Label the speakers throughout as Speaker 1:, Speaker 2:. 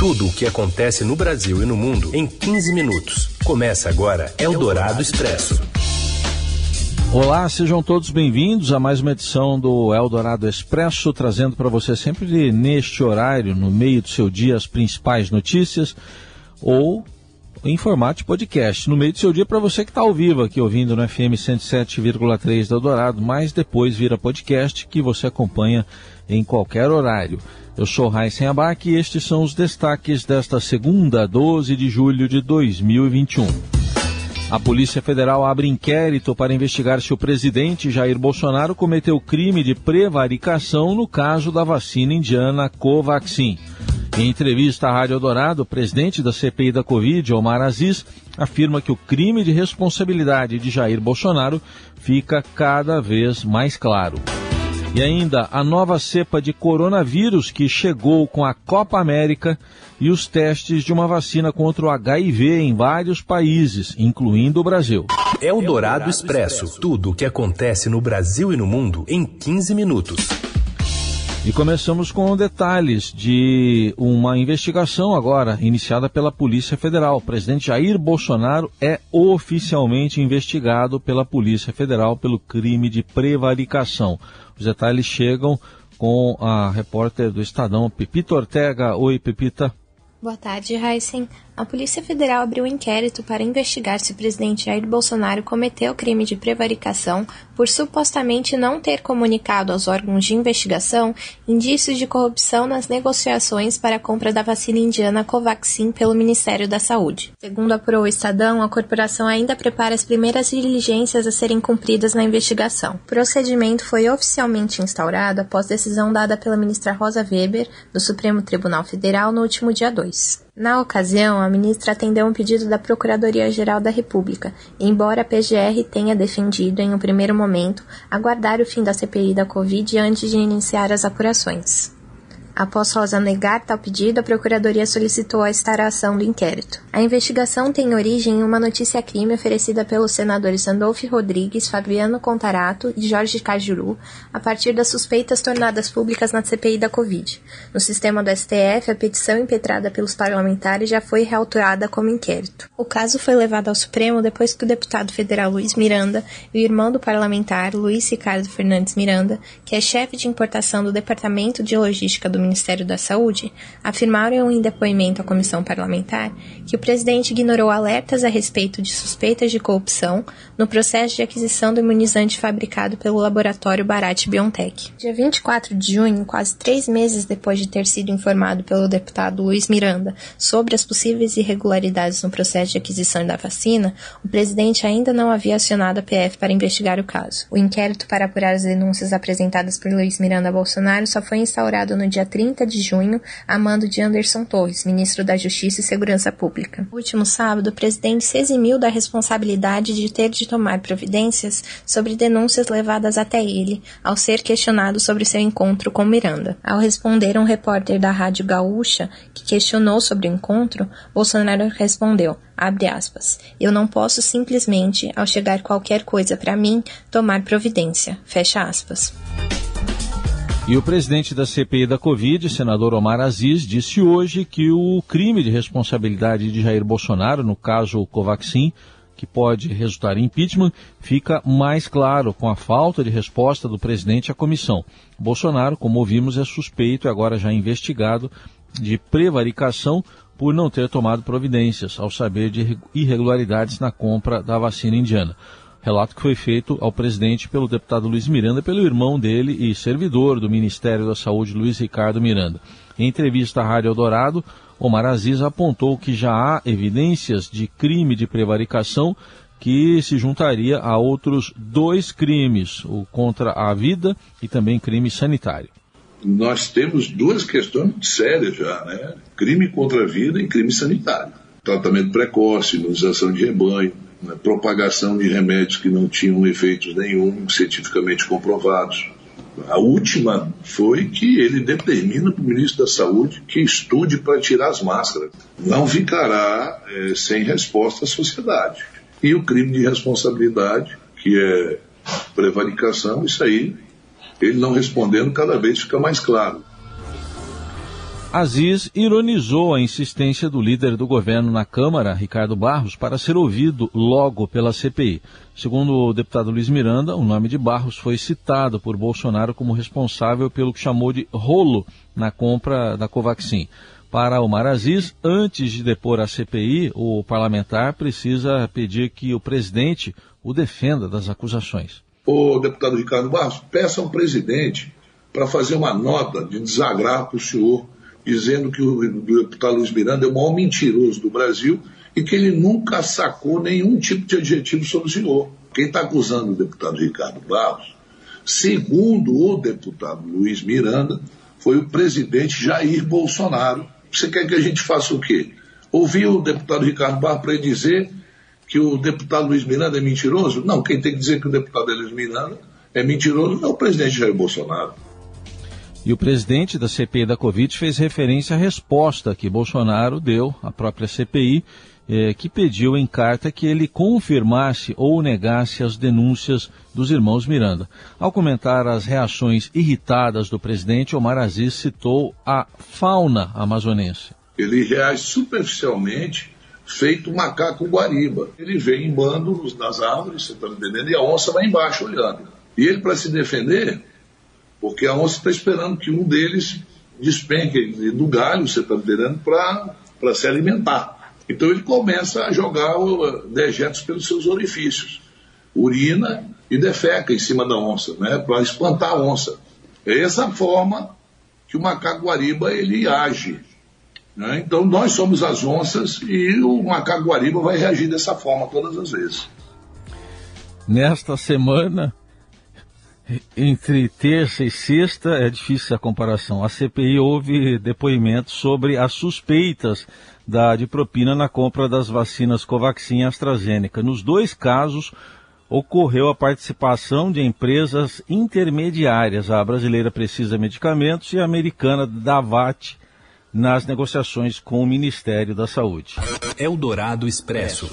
Speaker 1: Tudo o que acontece no Brasil e no mundo em 15 minutos. Começa agora Eldorado Expresso.
Speaker 2: Olá, sejam todos bem-vindos a mais uma edição do Eldorado Expresso, trazendo para você sempre neste horário, no meio do seu dia, as principais notícias ou em formato podcast, no meio do seu dia para você que está ao vivo aqui ouvindo no FM 107,3 da Eldorado, mas depois vira podcast que você acompanha em qualquer horário. Eu sou Raíssen Abac e estes são os destaques desta segunda, 12 de julho de 2021. A Polícia Federal abre inquérito para investigar se o presidente Jair Bolsonaro cometeu crime de prevaricação no caso da vacina indiana Covaxin. Em entrevista à Rádio Dourado, o presidente da CPI da Covid, Omar Aziz, afirma que o crime de responsabilidade de Jair Bolsonaro fica cada vez mais claro. E ainda a nova cepa de coronavírus que chegou com a Copa América e os testes de uma vacina contra o HIV em vários países, incluindo o Brasil.
Speaker 1: É o Dourado Expresso. Tudo o que acontece no Brasil e no mundo em 15 minutos.
Speaker 2: E começamos com detalhes de uma investigação agora iniciada pela Polícia Federal. O presidente Jair Bolsonaro é oficialmente investigado pela Polícia Federal pelo crime de prevaricação. Os detalhes chegam com a repórter do Estadão, Pepita Ortega. Oi, Pepita.
Speaker 3: Boa tarde, Heisen. A Polícia Federal abriu um inquérito para investigar se o presidente Jair Bolsonaro cometeu crime de prevaricação por supostamente não ter comunicado aos órgãos de investigação indícios de corrupção nas negociações para a compra da vacina indiana Covaxin pelo Ministério da Saúde. Segundo apurou o Estadão, a corporação ainda prepara as primeiras diligências a serem cumpridas na investigação. O procedimento foi oficialmente instaurado após decisão dada pela ministra Rosa Weber, do Supremo Tribunal Federal, no último dia 2. Na ocasião, a ministra atendeu um pedido da Procuradoria-Geral da República, embora a PGR tenha defendido, em um primeiro momento, aguardar o fim da CPI da Covid antes de iniciar as apurações. Após Rosa negar tal pedido, a Procuradoria solicitou a instauração do inquérito. A investigação tem origem em uma notícia-crime oferecida pelos senadores Andolfo Rodrigues, Fabiano Contarato e Jorge Cajuru, a partir das suspeitas tornadas públicas na CPI da Covid. No sistema do STF, a petição impetrada pelos parlamentares já foi reautorada como inquérito. O caso foi levado ao Supremo depois que o deputado federal Luiz Miranda e o irmão do parlamentar, Luiz Ricardo Fernandes Miranda, que é chefe de importação do Departamento de Logística do Ministério da Saúde afirmaram em depoimento à comissão parlamentar que o presidente ignorou alertas a respeito de suspeitas de corrupção no processo de aquisição do imunizante fabricado pelo laboratório Barat Biotech. Dia 24 de junho, quase três meses depois de ter sido informado pelo deputado Luiz Miranda sobre as possíveis irregularidades no processo de aquisição da vacina, o presidente ainda não havia acionado a PF para investigar o caso. O inquérito para apurar as denúncias apresentadas por Luiz Miranda Bolsonaro só foi instaurado no dia 30 de junho, a mando de Anderson Torres, ministro da Justiça e Segurança Pública. No último sábado, o presidente se eximiu da responsabilidade de ter de tomar providências sobre denúncias levadas até ele, ao ser questionado sobre seu encontro com Miranda. Ao responder um repórter da Rádio Gaúcha, que questionou sobre o encontro, Bolsonaro respondeu: abre aspas, eu não posso simplesmente, ao chegar qualquer coisa para mim, tomar providência, fecha aspas.
Speaker 2: E o presidente da CPI da Covid, senador Omar Aziz, disse hoje que o crime de responsabilidade de Jair Bolsonaro, no caso Covaxin, que pode resultar em impeachment, fica mais claro com a falta de resposta do presidente à comissão. Bolsonaro, como ouvimos, é suspeito e agora já investigado de prevaricação por não ter tomado providências ao saber de irregularidades na compra da vacina indiana. Relato que foi feito ao presidente pelo deputado Luiz Miranda, pelo irmão dele e servidor do Ministério da Saúde, Luiz Ricardo Miranda. Em entrevista à Rádio Eldorado, Omar Aziz apontou que já há evidências de crime de prevaricação que se juntaria a outros dois crimes, o contra a vida e também crime sanitário.
Speaker 4: Nós temos duas questões sérias já, né? Crime contra a vida e crime sanitário. Tratamento precoce, imunização de rebanho, propagação de remédios que não tinham efeitos nenhum cientificamente comprovados. A última foi que ele determina para o ministro da Saúde que estude para tirar as máscaras. Não ficará é, sem resposta à sociedade. E o crime de responsabilidade, que é prevaricação, isso aí, ele não respondendo, cada vez fica mais claro.
Speaker 2: Aziz ironizou a insistência do líder do governo na Câmara, Ricardo Barros, para ser ouvido logo pela CPI. Segundo o deputado Luiz Miranda, o nome de Barros foi citado por Bolsonaro como responsável pelo que chamou de rolo na compra da Covaxin. Para Omar Aziz, antes de depor a CPI, o parlamentar precisa pedir que o presidente o defenda das acusações.
Speaker 4: O deputado Ricardo Barros, peça ao presidente para fazer uma nota de desagravo para o senhor dizendo que o deputado Luiz Miranda é o maior mentiroso do Brasil e que ele nunca sacou nenhum tipo de adjetivo sobre o senhor. Quem está acusando o deputado Ricardo Barros, segundo o deputado Luiz Miranda, foi o presidente Jair Bolsonaro. Você quer que a gente faça o quê? Ouvir o deputado Ricardo Barros para dizer que o deputado Luiz Miranda é mentiroso? Não, quem tem que dizer que o deputado Luiz Miranda é mentiroso é o presidente Jair Bolsonaro.
Speaker 2: E o presidente da CPI da Covid fez referência à resposta que Bolsonaro deu à própria CPI, eh, que pediu em carta que ele confirmasse ou negasse as denúncias dos irmãos Miranda. Ao comentar as reações irritadas do presidente, Omar Aziz citou a fauna amazonense.
Speaker 4: Ele reage superficialmente, feito macaco guariba. Ele vem em bando nas árvores, você está entendendo? E a onça vai embaixo olhando. E ele, para se defender, porque a onça está esperando que um deles despenque do galho, você está entendendo, para se alimentar. Então ele começa a jogar dejetos pelos seus orifícios, urina e defeca em cima da onça, né, para espantar a onça. É essa forma que o macaco guariba ele age. Né? Então nós somos as onças e o macaco guariba vai reagir dessa forma todas as vezes.
Speaker 2: Nesta semana, entre terça e sexta é difícil a comparação. A CPI houve depoimentos sobre as suspeitas da, de propina na compra das vacinas Covaxin e AstraZeneca. Nos dois casos, ocorreu a participação de empresas intermediárias. A brasileira Precisa Medicamentos e a americana Davat nas negociações com o Ministério da Saúde.
Speaker 1: Eldorado Expresso.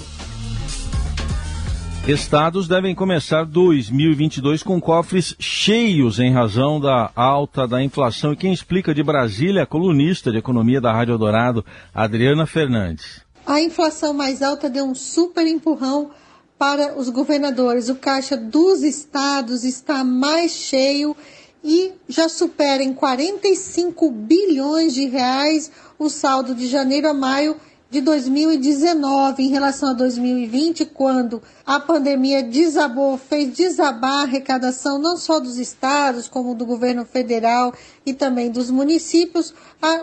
Speaker 2: Estados devem começar 2022 com cofres cheios em razão da alta da inflação. E quem explica de Brasília a colunista de economia da Rádio Dourado, Adriana Fernandes.
Speaker 5: A inflação mais alta deu um super empurrão para os governadores. O caixa dos estados está mais cheio e já supera em 45 bilhões de reais o saldo de janeiro a maio de 2019 em relação a 2020, quando a pandemia desabou, fez desabar a arrecadação não só dos estados, como do governo federal e também dos municípios,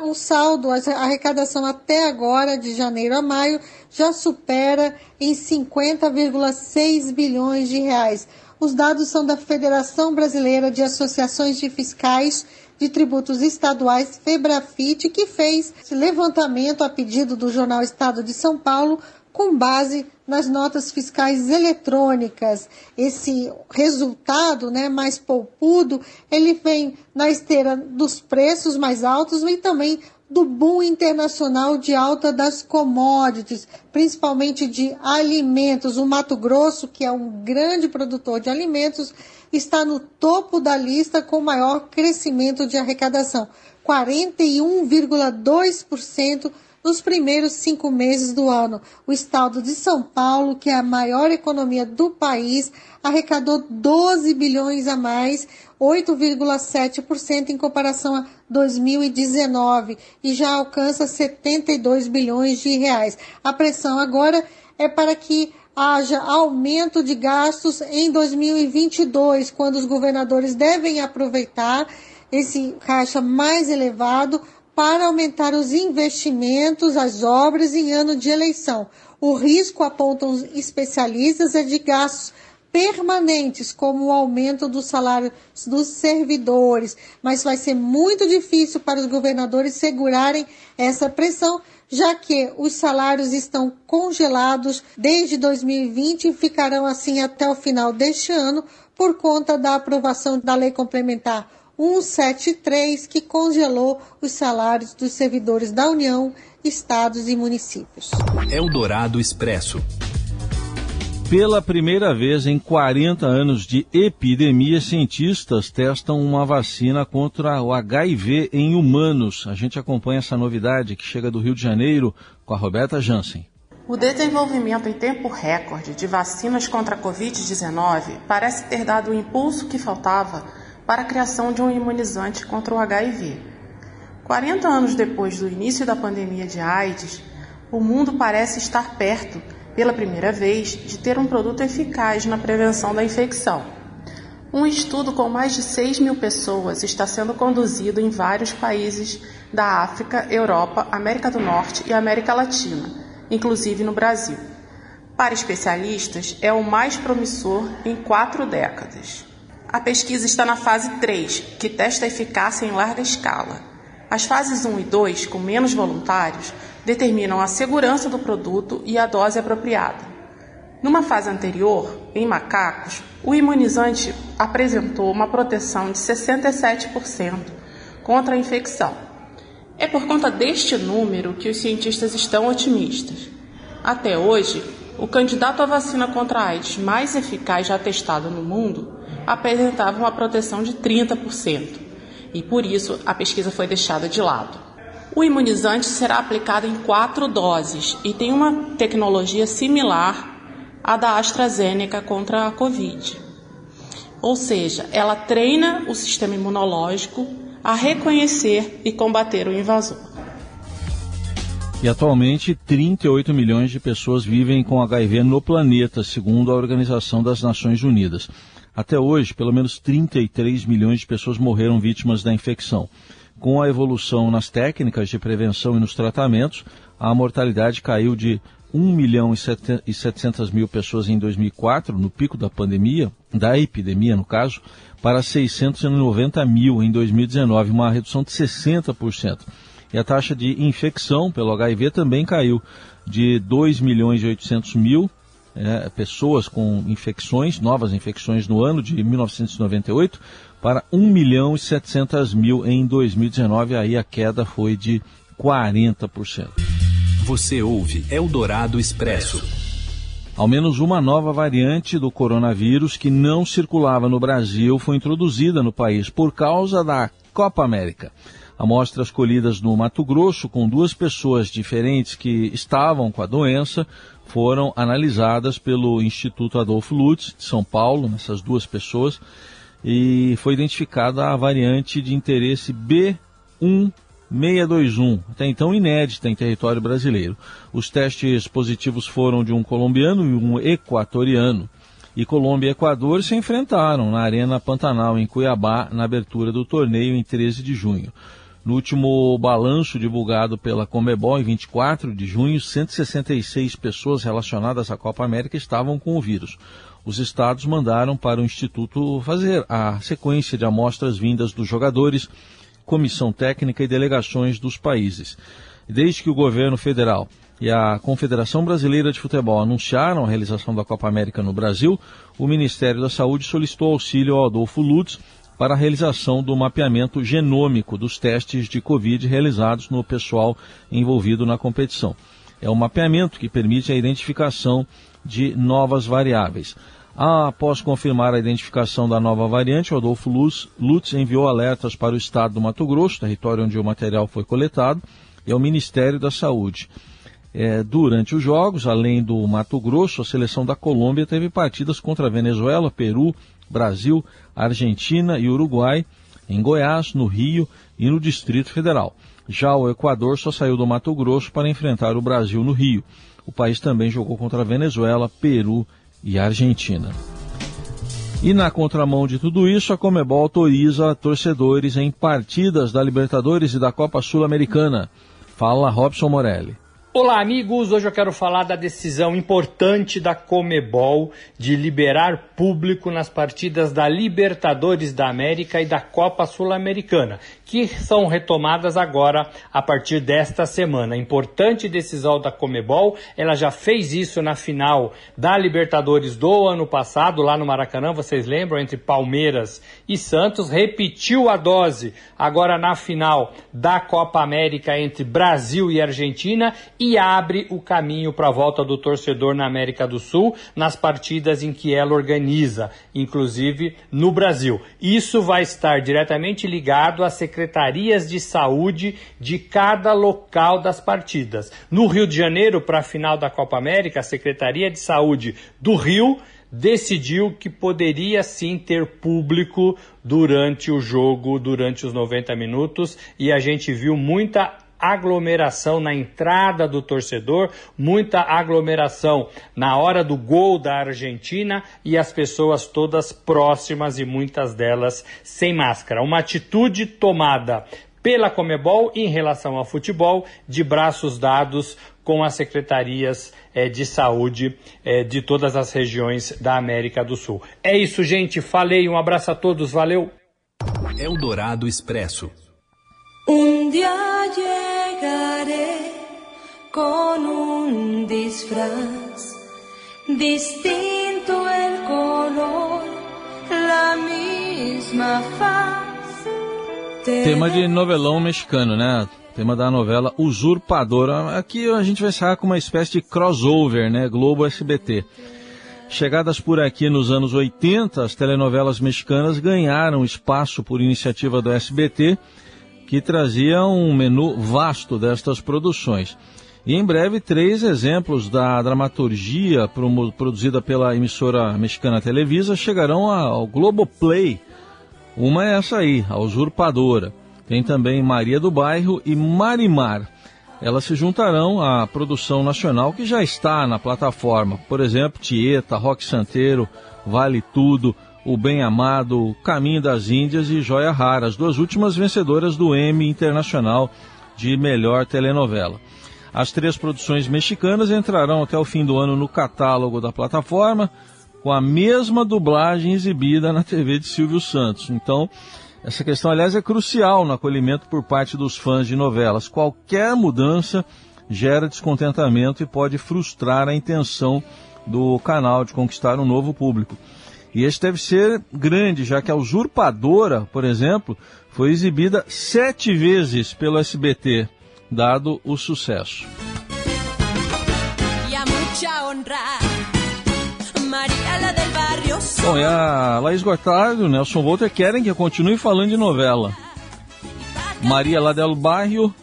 Speaker 5: o saldo, a arrecadação até agora, de janeiro a maio, já supera em 50,6 bilhões de reais. Os dados são da Federação Brasileira de Associações de Fiscais de Tributos Estaduais, Febrafit, que fez esse levantamento a pedido do jornal Estado de São Paulo com base nas notas fiscais eletrônicas. Esse resultado, né, mais poupudo, ele vem na esteira dos preços mais altos e também do boom internacional de alta das commodities, principalmente de alimentos. O Mato Grosso, que é um grande produtor de alimentos, está no topo da lista com maior crescimento de arrecadação, 41,2% nos primeiros cinco meses do ano. O estado de São Paulo, que é a maior economia do país, arrecadou 12 bilhões a mais, 8,7% em comparação a 2019 e já alcança 72 bilhões de reais. A pressão agora é para que haja aumento de gastos em 2022, quando os governadores devem aproveitar esse caixa mais elevado para aumentar os investimentos, as obras em ano de eleição. O risco, apontam especialistas, é de gastos permanentes, como o aumento do salário dos servidores, mas vai ser muito difícil para os governadores segurarem essa pressão, já que os salários estão congelados desde 2020 e ficarão assim até o final deste ano por conta da aprovação da Lei Complementar 173, que congelou os salários dos servidores da União, estados e municípios.
Speaker 1: Eldorado Expresso.
Speaker 2: Pela primeira vez em 40 anos de epidemia, cientistas testam uma vacina contra o HIV em humanos. A gente acompanha essa novidade que chega do Rio de Janeiro com a Roberta Jansen.
Speaker 6: O desenvolvimento em tempo recorde de vacinas contra a Covid-19 parece ter dado o impulso que faltava para a criação de um imunizante contra o HIV. 40 anos depois do início da pandemia de AIDS, o mundo parece estar perto pela primeira vez, de ter um produto eficaz na prevenção da infecção. Um estudo com mais de 6 mil pessoas está sendo conduzido em vários países da África, Europa, América do Norte e América Latina, inclusive no Brasil. Para especialistas, é o mais promissor em quatro décadas. A pesquisa está na fase 3, que testa a eficácia em larga escala. As fases 1 e 2, com menos voluntários, determinam a segurança do produto e a dose apropriada. Numa fase anterior, em macacos, o imunizante apresentou uma proteção de 67% contra a infecção. É por conta deste número que os cientistas estão otimistas. Até hoje, o candidato à vacina contra a AIDS mais eficaz já testado no mundo apresentava uma proteção de 30%, e por isso a pesquisa foi deixada de lado. O imunizante será aplicado em quatro doses e tem uma tecnologia similar à da AstraZeneca contra a Covid. Ou seja, ela treina o sistema imunológico a reconhecer e combater o invasor.
Speaker 2: E atualmente 38 milhões de pessoas vivem com HIV no planeta, segundo a Organização das Nações Unidas. Até hoje, pelo menos 33 milhões de pessoas morreram vítimas da infecção. Com a evolução nas técnicas de prevenção e nos tratamentos, a mortalidade caiu de 1 milhão e 700 mil pessoas em 2004, no pico da pandemia, da epidemia no caso, para 690 mil em 2019, uma redução de 60%. E a taxa de infecção pelo HIV também caiu de 2 milhões e 800 mil é, pessoas com infecções, novas infecções no ano de 1998, para 1 milhão e 700 mil em 2019, aí a queda foi de 40%.
Speaker 1: Você ouve Eldorado Expresso.
Speaker 2: Ao menos uma nova variante do coronavírus que não circulava no Brasil foi introduzida no país por causa da Copa América. Amostras colhidas no Mato Grosso com duas pessoas diferentes que estavam com a doença foram analisadas pelo Instituto Adolfo Lutz de São Paulo, nessas duas pessoas, e foi identificada a variante de interesse B1621, até então inédita em território brasileiro. Os testes positivos foram de um colombiano e um equatoriano. E Colômbia e Equador se enfrentaram na Arena Pantanal, em Cuiabá, na abertura do torneio em 13 de junho. No último balanço divulgado pela Comebol, em 24 de junho, 166 pessoas relacionadas à Copa América estavam com o vírus os estados mandaram para o Instituto fazer a sequência de amostras vindas dos jogadores, comissão técnica e delegações dos países. Desde que o governo federal e a Confederação Brasileira de Futebol anunciaram a realização da Copa América no Brasil, o Ministério da Saúde solicitou auxílio ao Adolfo Lutz para a realização do mapeamento genômico dos testes de Covid realizados no pessoal envolvido na competição. É um mapeamento que permite a identificação de novas variáveis. Após confirmar a identificação da nova variante, Rodolfo Lutz, Lutz enviou alertas para o estado do Mato Grosso, território onde o material foi coletado, e ao Ministério da Saúde. É, durante os jogos, além do Mato Grosso, a seleção da Colômbia teve partidas contra Venezuela, Peru, Brasil, Argentina e Uruguai, em Goiás, no Rio e no Distrito Federal. Já o Equador só saiu do Mato Grosso para enfrentar o Brasil no Rio. O país também jogou contra Venezuela, Peru e Argentina. E na contramão de tudo isso, a Comebol autoriza torcedores em partidas da Libertadores e da Copa Sul-Americana. Fala Robson Morelli.
Speaker 7: Olá, amigos. Hoje eu quero falar da decisão importante da Comebol de liberar público nas partidas da Libertadores da América e da Copa Sul-Americana, que são retomadas agora a partir desta semana. Importante decisão da Comebol, ela já fez isso na final da Libertadores do ano passado, lá no Maracanã, vocês lembram, entre Palmeiras e Santos, repetiu a dose agora na final da Copa América entre Brasil e Argentina e abre o caminho para a volta do torcedor na América do Sul nas partidas em que ela organiza, inclusive no Brasil. Isso vai estar diretamente ligado às secretarias de saúde de cada local das partidas. No Rio de Janeiro, para a final da Copa América, a Secretaria de Saúde do Rio decidiu que poderia sim ter público durante o jogo, durante os 90 minutos, e a gente viu muita aglomeração na entrada do torcedor, muita aglomeração na hora do gol da Argentina e as pessoas todas próximas e muitas delas sem máscara. Uma atitude tomada pela Comebol em relação ao futebol, de braços dados com as secretarias é, de saúde é, de todas as regiões da América do Sul. É isso, gente. Falei. Um abraço a todos. Valeu.
Speaker 1: Eldorado Expresso.
Speaker 8: Um dia llegaré con un disfraz distinto el color, la misma faz.
Speaker 2: Tema de novelão mexicano, né? Tema da novela Usurpadora. Aqui a gente vai encerrar com uma espécie de crossover, né? Globo SBT. Chegadas por aqui nos anos 80, as telenovelas mexicanas ganharam espaço por iniciativa do SBT que trazia um menu vasto destas produções. E em breve, três exemplos da dramaturgia produzida pela emissora mexicana Televisa chegarão ao Globoplay. Uma é essa aí, a Usurpadora. Tem também Maria do Bairro e Marimar. Elas se juntarão à produção nacional que já está na plataforma. Por exemplo, Tieta, Rock Santeiro, Vale Tudo, o Bem Amado, Caminho das Índias e Joia Rara, as duas últimas vencedoras do Emmy Internacional de Melhor Telenovela. As três produções mexicanas entrarão até o fim do ano no catálogo da plataforma, com a mesma dublagem exibida na TV de Silvio Santos. Então, essa questão, aliás, é crucial no acolhimento por parte dos fãs de novelas. Qualquer mudança gera descontentamento e pode frustrar a intenção do canal de conquistar um novo público. E esse deve ser grande, já que a usurpadora, por exemplo, foi exibida sete vezes pelo SBT, dado o sucesso. Bom, e a Laís Gotardo e o Nelson Volter querem que eu continue falando de novela. Maria lá del Bairro,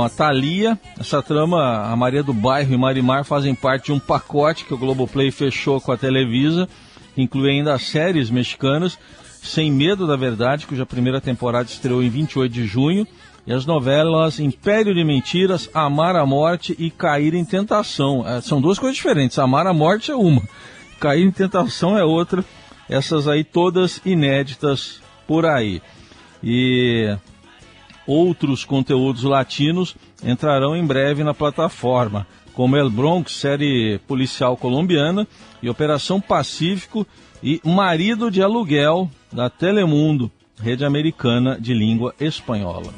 Speaker 2: a Thalia, essa trama, a Maria do Bairro e Marimar fazem parte de um pacote que o Globoplay fechou com a Televisa inclui ainda as séries mexicanas Sem Medo da Verdade, cuja primeira temporada estreou em 28 de junho, e as novelas Império de Mentiras, Amar a Morte e Cair em Tentação. É, são duas coisas diferentes. Amar a Morte é uma, Cair em Tentação é outra. Essas aí todas inéditas por aí. E outros conteúdos latinos entrarão em breve na plataforma como El Bronx, série policial colombiana, e Operação Pacífico e Marido de Aluguel, da Telemundo, rede americana de língua espanhola.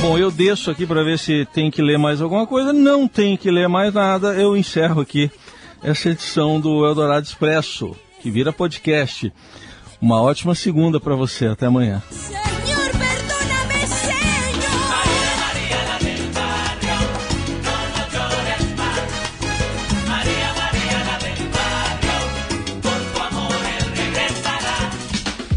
Speaker 2: Bom, eu desço aqui para ver se tem que ler mais alguma coisa. Não tem que ler mais nada. Eu encerro aqui essa edição do Eldorado Expresso, que vira podcast. Uma ótima segunda para você. Até amanhã.